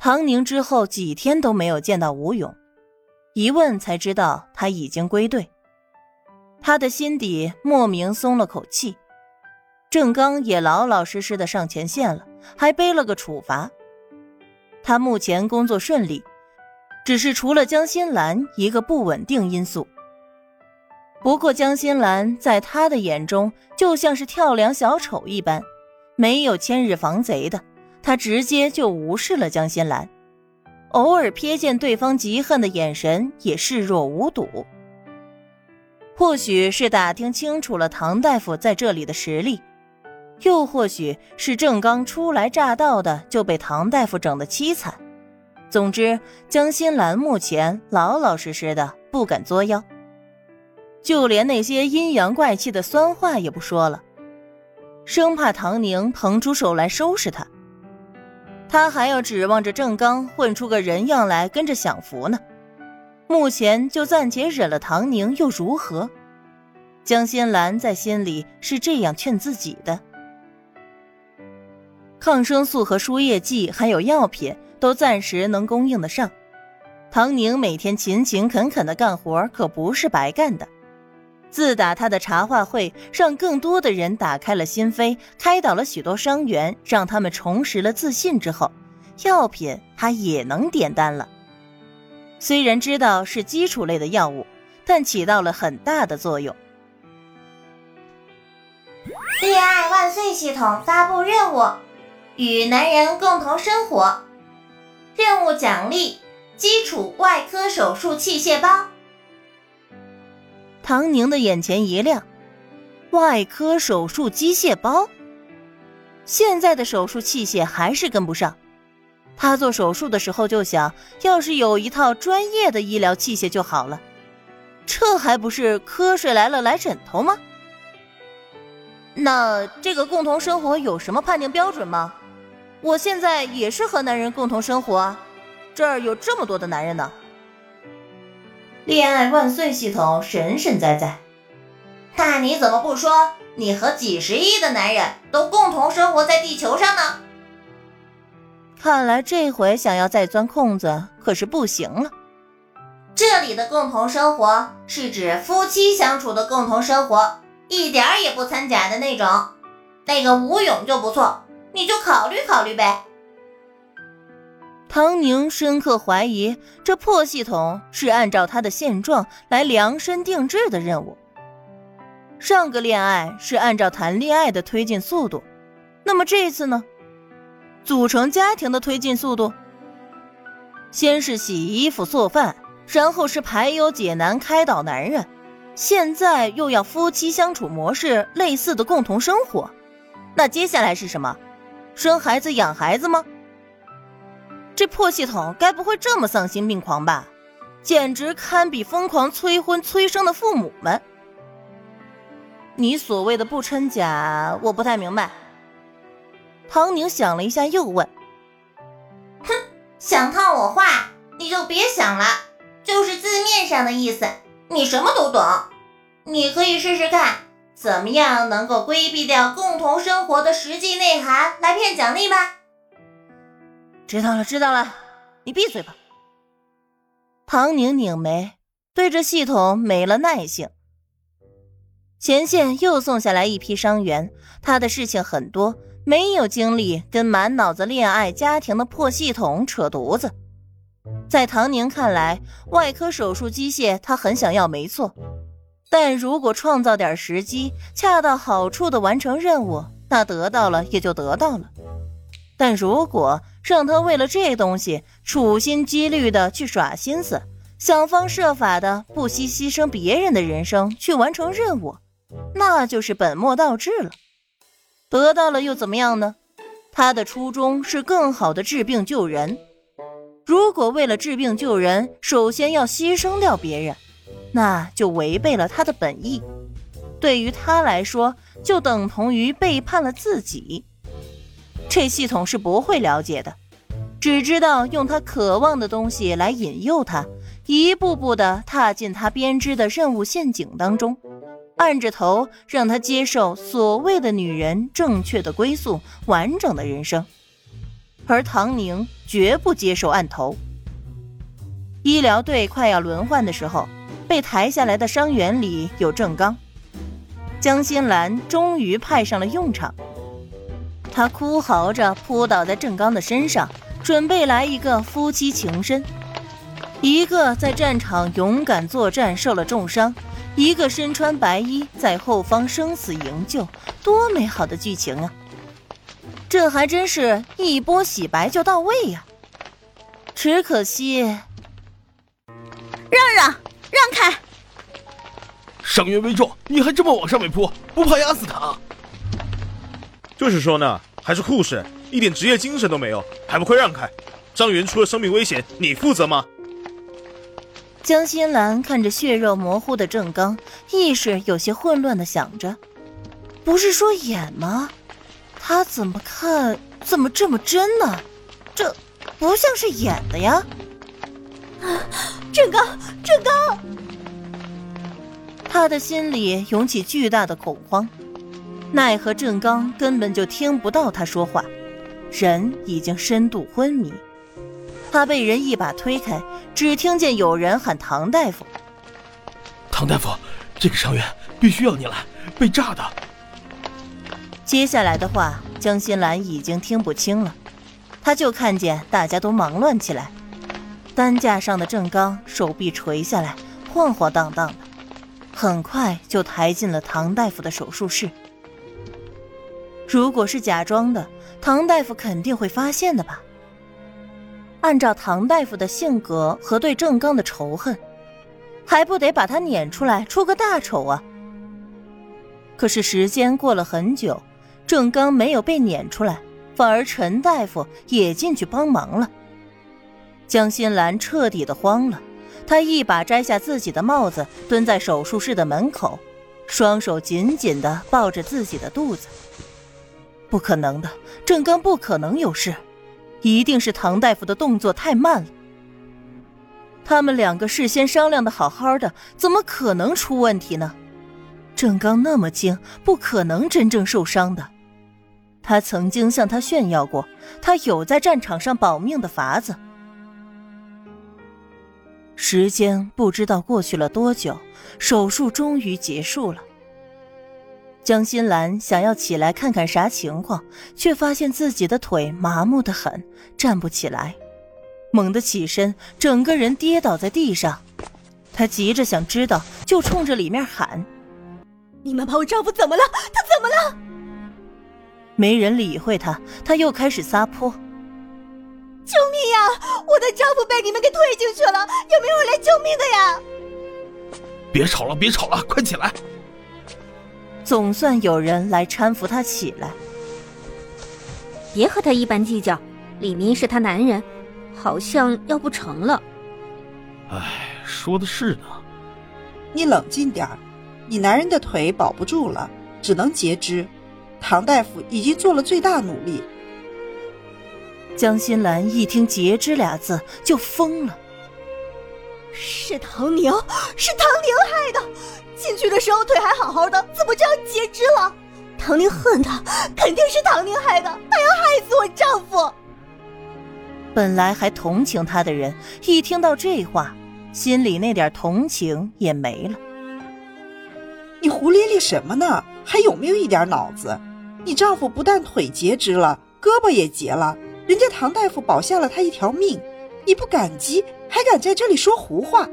唐宁之后几天都没有见到吴勇，一问才知道他已经归队。他的心底莫名松了口气。郑刚也老老实实的上前线了，还背了个处罚。他目前工作顺利，只是除了江心兰一个不稳定因素。不过江心兰在他的眼中就像是跳梁小丑一般，没有千日防贼的，他直接就无视了江心兰，偶尔瞥见对方嫉恨的眼神也视若无睹。或许是打听清楚了唐大夫在这里的实力。又或许是正刚初来乍到的就被唐大夫整得凄惨。总之，江心兰目前老老实实的，不敢作妖，就连那些阴阳怪气的酸话也不说了，生怕唐宁腾出手来收拾他。他还要指望着郑刚混出个人样来跟着享福呢。目前就暂且忍了唐宁又如何？江心兰在心里是这样劝自己的。抗生素和输液剂还有药品都暂时能供应得上。唐宁每天勤勤恳恳的干活可不是白干的。自打他的茶话会让更多的人打开了心扉，开导了许多伤员，让他们重拾了自信之后，药品他也能点单了。虽然知道是基础类的药物，但起到了很大的作用。恋爱万岁系统发布任务。与男人共同生活，任务奖励：基础外科手术器械包。唐宁的眼前一亮，外科手术机械包。现在的手术器械还是跟不上。他做手术的时候就想，要是有一套专业的医疗器械就好了。这还不是瞌睡来了来枕头吗？那这个共同生活有什么判定标准吗？我现在也是和男人共同生活，这儿有这么多的男人呢。恋爱万岁系统神神在在，那你怎么不说你和几十亿的男人都共同生活在地球上呢？看来这回想要再钻空子可是不行了。这里的共同生活是指夫妻相处的共同生活，一点儿也不掺假的那种。那个吴勇就不错。你就考虑考虑呗。唐宁深刻怀疑这破系统是按照他的现状来量身定制的任务。上个恋爱是按照谈恋爱的推进速度，那么这次呢？组成家庭的推进速度，先是洗衣服做饭，然后是排忧解难开导男人，现在又要夫妻相处模式类似的共同生活，那接下来是什么？生孩子养孩子吗？这破系统该不会这么丧心病狂吧？简直堪比疯狂催婚催生的父母们。你所谓的不掺假，我不太明白。唐宁想了一下，又问：“哼，想套我话，你就别想了，就是字面上的意思，你什么都懂。你可以试试看。”怎么样能够规避掉共同生活的实际内涵来骗奖励吧？知道了，知道了，你闭嘴吧。唐宁拧眉，对着系统没了耐性。前线又送下来一批伤员，他的事情很多，没有精力跟满脑子恋爱家庭的破系统扯犊子。在唐宁看来，外科手术机械他很想要，没错。但如果创造点时机，恰到好处的完成任务，那得到了也就得到了。但如果让他为了这东西处心积虑的去耍心思，想方设法的不惜牺牲别人的人生去完成任务，那就是本末倒置了。得到了又怎么样呢？他的初衷是更好的治病救人。如果为了治病救人，首先要牺牲掉别人。那就违背了他的本意，对于他来说，就等同于背叛了自己。这系统是不会了解的，只知道用他渴望的东西来引诱他，一步步的踏进他编织的任务陷阱当中，按着头让他接受所谓的女人正确的归宿、完整的人生。而唐宁绝不接受案头。医疗队快要轮换的时候，被抬下来的伤员里有郑刚，江心兰终于派上了用场。他哭嚎着扑倒在郑刚的身上，准备来一个夫妻情深。一个在战场勇敢作战受了重伤，一个身穿白衣在后方生死营救，多美好的剧情啊！这还真是一波洗白就到位呀。只可惜，让让让开！伤员危重，你还这么往上面扑，不怕压死他？就是说呢，还是护士，一点职业精神都没有，还不快让开！张元出了生命危险，你负责吗？江心兰看着血肉模糊的郑刚，意识有些混乱的想着：“不是说演吗？他怎么看怎么这么真呢？这不像是演的呀！”啊郑刚，郑刚，他的心里涌起巨大的恐慌，奈何郑刚根本就听不到他说话，人已经深度昏迷。他被人一把推开，只听见有人喊：“唐大夫，唐大夫，这个伤员必须要你来，被炸的。”接下来的话，江心兰已经听不清了，她就看见大家都忙乱起来。担架上的郑刚手臂垂下来，晃晃荡荡的，很快就抬进了唐大夫的手术室。如果是假装的，唐大夫肯定会发现的吧。按照唐大夫的性格和对郑刚的仇恨，还不得把他撵出来出个大丑啊！可是时间过了很久，郑刚没有被撵出来，反而陈大夫也进去帮忙了。江心兰彻底的慌了，她一把摘下自己的帽子，蹲在手术室的门口，双手紧紧的抱着自己的肚子。不可能的，郑刚不可能有事。一定是唐大夫的动作太慢了。他们两个事先商量的好好的，怎么可能出问题呢？郑刚那么精，不可能真正受伤的。他曾经向他炫耀过，他有在战场上保命的法子。时间不知道过去了多久，手术终于结束了。江心兰想要起来看看啥情况，却发现自己的腿麻木的很，站不起来。猛地起身，整个人跌倒在地上。她急着想知道，就冲着里面喊：“你们把我丈夫怎么了？他怎么了？”没人理会她，她又开始撒泼：“救命呀！我的丈夫被你们给推进去了，有没有人来救命的呀？”别吵了，别吵了，快起来！总算有人来搀扶他起来。别和他一般计较，李明是他男人，好像要不成了。哎，说的是呢。你冷静点儿，你男人的腿保不住了，只能截肢。唐大夫已经做了最大努力。江心兰一听“截肢”俩字就疯了。是唐宁，是唐宁害的。进去的时候腿还好好的，怎么就要截肢了？唐宁恨他，肯定是唐宁害的，他要害死我丈夫。本来还同情他的人，一听到这话，心里那点同情也没了。你胡咧咧什么呢？还有没有一点脑子？你丈夫不但腿截肢了，胳膊也截了，人家唐大夫保下了他一条命，你不感激，还敢在这里说胡话？